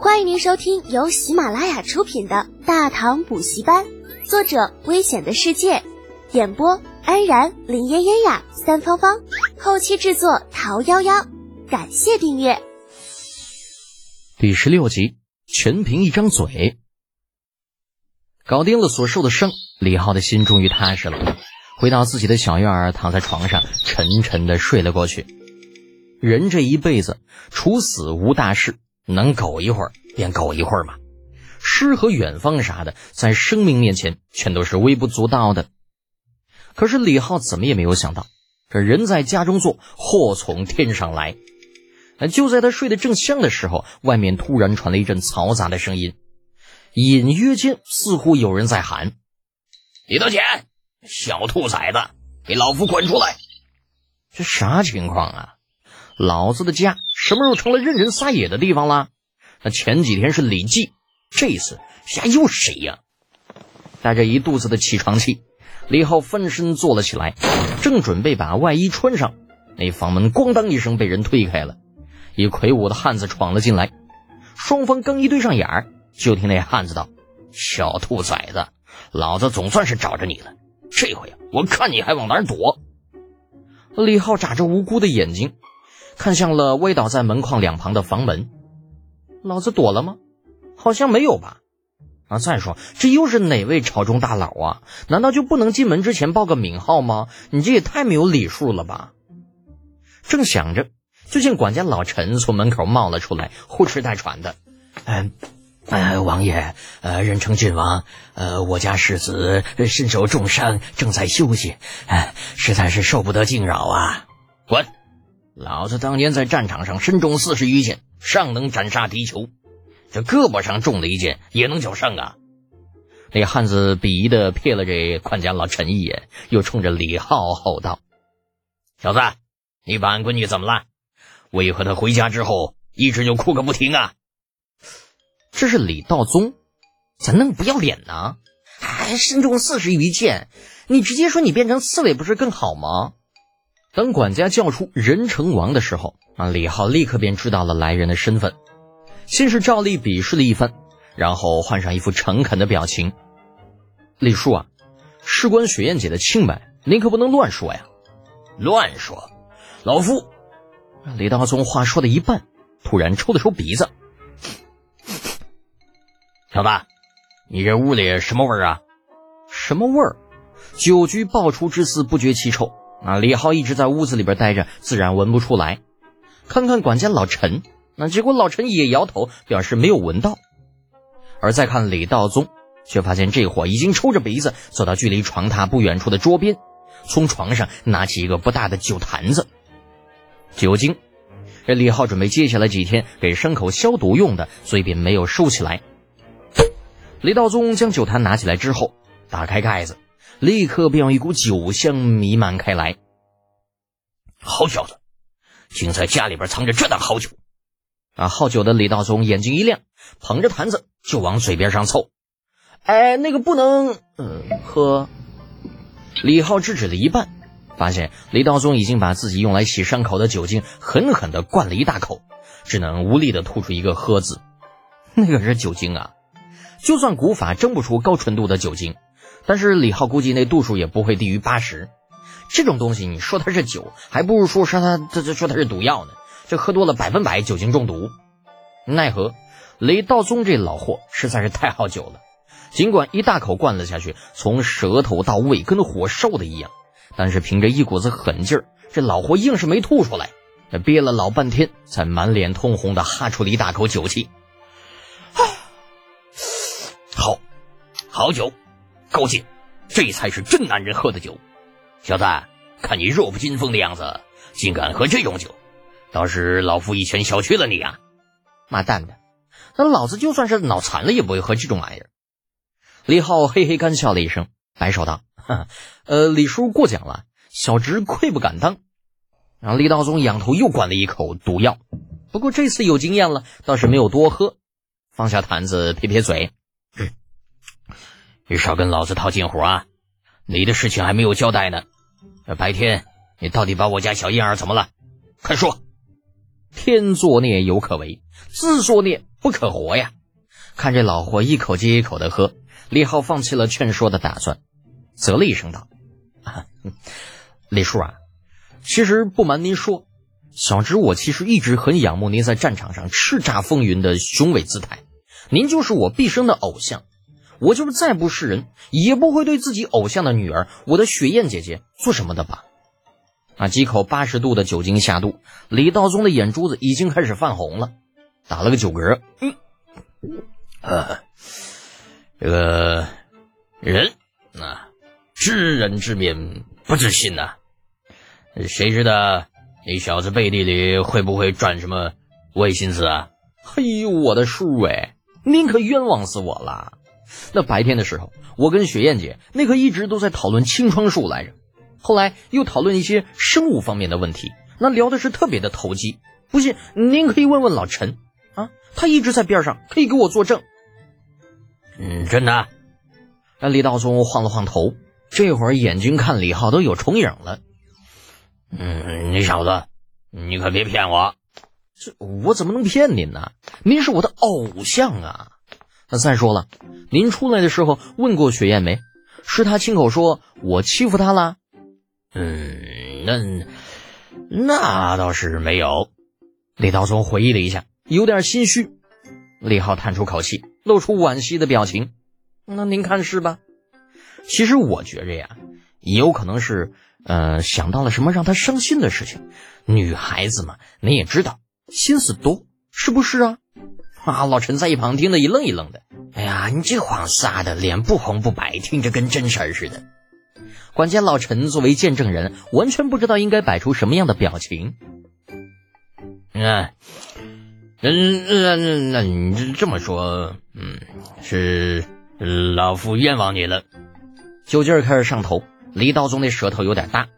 欢迎您收听由喜马拉雅出品的《大唐补习班》，作者：危险的世界，演播：安然、林嫣嫣呀、三芳芳，后期制作：桃夭夭。感谢订阅。第十六集，全凭一张嘴。搞定了所受的伤，李浩的心终于踏实了。回到自己的小院儿，躺在床上，沉沉的睡了过去。人这一辈子，除死无大事，能苟一会儿便苟一会儿嘛。诗和远方啥的，在生命面前，全都是微不足道的。可是李浩怎么也没有想到，这人在家中坐，祸从天上来。就在他睡得正香的时候，外面突然传来一阵嘈杂的声音，隐约间似乎有人在喊：“李德简，小兔崽子，给老夫滚出来！”这啥情况啊？老子的家什么时候成了任人撒野的地方了？那前几天是李记，这次家又谁呀？带着一肚子的起床气，李浩翻身坐了起来，正准备把外衣穿上，那房门咣当一声被人推开了，一魁梧的汉子闯了进来。双方刚一对上眼儿，就听那汉子道：“小兔崽子，老子总算是找着你了，这回我看你还往哪儿躲！”李浩眨着无辜的眼睛。看向了歪倒在门框两旁的房门，老子躲了吗？好像没有吧。啊，再说这又是哪位朝中大佬啊？难道就不能进门之前报个名号吗？你这也太没有礼数了吧！正想着，就见管家老陈从门口冒了出来，呼哧带喘的。嗯，呃，王爷，呃，人称郡王，呃，我家世子身受重伤，正在休息，哎，实在是受不得惊扰啊！滚！老子当年在战场上身中四十余箭，尚能斩杀敌酋，这胳膊上中了一箭也能叫胜啊！那汉子鄙夷的瞥了这管家老陈一眼，又冲着李浩吼道：“小子，你把俺闺女怎么了？为何她回家之后一直就哭个不停啊？”这是李道宗，咋那么不要脸呢？还身中四十余箭，你直接说你变成刺猬不是更好吗？等管家叫出任成王的时候，啊，李浩立刻便知道了来人的身份。先是照例鄙视了一番，然后换上一副诚恳的表情：“李叔啊，事关雪燕姐的清白，您可不能乱说呀！乱说，老夫……”李大宗话说的一半，突然抽了抽鼻子：“小子，你这屋里什么味儿啊？什么味儿？酒局爆出之肆，不觉其臭。”啊，李浩一直在屋子里边待着，自然闻不出来。看看管家老陈，那结果老陈也摇头，表示没有闻到。而再看李道宗，却发现这货已经抽着鼻子走到距离床榻不远处的桌边，从床上拿起一个不大的酒坛子，酒精。这李浩准备接下来几天给牲口消毒用的，所以便没有收起来。李道宗将酒坛拿起来之后，打开盖子。立刻便有一股酒香弥漫开来。好小子，竟在家里边藏着这等好酒！啊，好酒的李道宗眼睛一亮，捧着坛子就往嘴边上凑。哎，那个不能，呃，喝。李浩制止了一半，发现李道宗已经把自己用来洗伤口的酒精狠狠的灌了一大口，只能无力的吐出一个“喝”字。那个是酒精啊，就算古法蒸不出高纯度的酒精。但是李浩估计那度数也不会低于八十，这种东西你说它是酒，还不如说说它这这说它是毒药呢。这喝多了百分百酒精中毒。奈何雷道宗这老货实在是太好酒了，尽管一大口灌了下去，从舌头到胃跟火烧的一样，但是凭着一股子狠劲儿，这老货硬是没吐出来。憋了老半天，才满脸通红的哈出了一大口酒气。好，好酒。高兴，这才是真男人喝的酒。小子，看你弱不禁风的样子，竟敢喝这种酒，倒是老夫一拳小觑了你啊！妈蛋的，那老子就算是脑残了，也不会喝这种玩意儿。李浩嘿嘿干笑了一声，摆手道：“呃，李叔过奖了，小侄愧不敢当。”然后李道宗仰头又灌了一口毒药，不过这次有经验了，倒是没有多喝，放下坛子，撇撇嘴。你少跟老子套近乎啊！你的事情还没有交代呢。白天你到底把我家小燕儿怎么了？快说！天作孽犹可为，自作孽不可活呀！看这老货一口接一口的喝，李浩放弃了劝说的打算，啧了一声道：“李叔啊，其实不瞒您说，小侄我其实一直很仰慕您在战场上叱咤风云的雄伟姿态，您就是我毕生的偶像。我就是再不是人，也不会对自己偶像的女儿，我的雪燕姐姐做什么的吧？”啊！几口八十度的酒精下肚，李道宗的眼珠子已经开始泛红了，打了个酒嗝。嗯，呃，这个人啊，知人知面不知心呐。谁知道你小子背地里会不会转什么歪心思啊？嘿呦，我的叔哎，您可冤枉死我了！那白天的时候，我跟雪燕姐那可一直都在讨论青窗术来着。后来又讨论一些生物方面的问题，那聊的是特别的投机。不信您可以问问老陈啊，他一直在边上，可以给我作证。嗯，真的。那李道宗晃了晃头，这会儿眼睛看李浩都有重影了。嗯，你小子，你可别骗我。这我怎么能骗您呢？您是我的偶像啊。那再说了，您出来的时候问过雪雁没？是她亲口说我欺负她了。嗯，那那倒是没有。李道宗回忆了一下，有点心虚。李浩叹出口气，露出惋惜的表情。那您看是吧？其实我觉着呀，也有可能是，呃，想到了什么让他伤心的事情。女孩子嘛，你也知道，心思多，是不是啊？啊！老陈在一旁听得一愣一愣的。哎呀，你这谎撒的，脸不红不白，听着跟真事儿似的。关键老陈作为见证人，完全不知道应该摆出什么样的表情。嗯，那那那你这么说，嗯，是老夫冤枉你了。酒劲儿开始上头，李道宗那舌头有点大。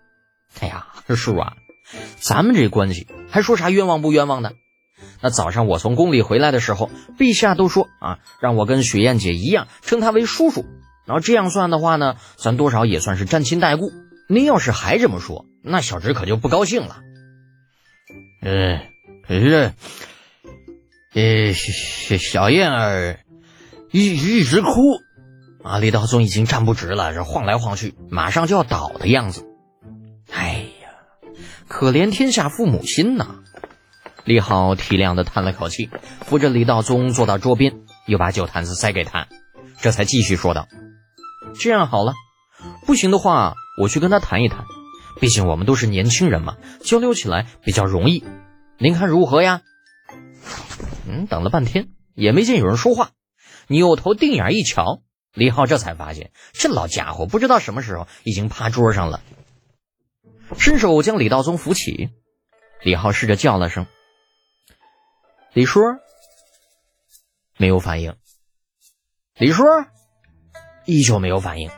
哎呀，叔啊，咱们这关系还说啥冤枉不冤枉的？那早上我从宫里回来的时候，陛下都说啊，让我跟雪燕姐一样，称他为叔叔。然后这样算的话呢，咱多少也算是沾亲带故。您要是还这么说，那小侄可就不高兴了。嗯，可是，呃，小小燕儿一一直哭，啊，李道宗已经站不直了，这晃来晃去，马上就要倒的样子。哎呀，可怜天下父母心呐！李浩体谅的叹了口气，扶着李道宗坐到桌边，又把酒坛子塞给他，这才继续说道。这样好了，不行的话，我去跟他谈一谈。毕竟我们都是年轻人嘛，交流起来比较容易。您看如何呀？嗯，等了半天也没见有人说话，扭头定眼一瞧，李浩这才发现这老家伙不知道什么时候已经趴桌上了，伸手将李道宗扶起。李浩试着叫了声：“李叔。”没有反应。李叔。依旧没有反应，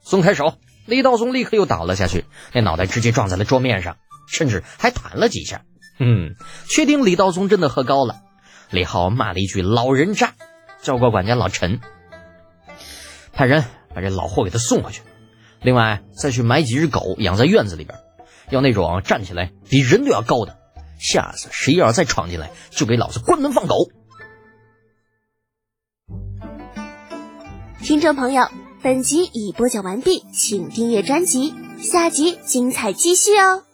松开手，李道宗立刻又倒了下去，那脑袋直接撞在了桌面上，甚至还弹了几下。嗯，确定李道宗真的喝高了。李浩骂了一句“老人渣”，叫过管家老陈，派人把这老货给他送回去。另外，再去买几只狗养在院子里边，要那种站起来比人都要高的，下次谁要是再闯进来，就给老子关门放狗。听众朋友，本集已播讲完毕，请订阅专辑，下集精彩继续哦。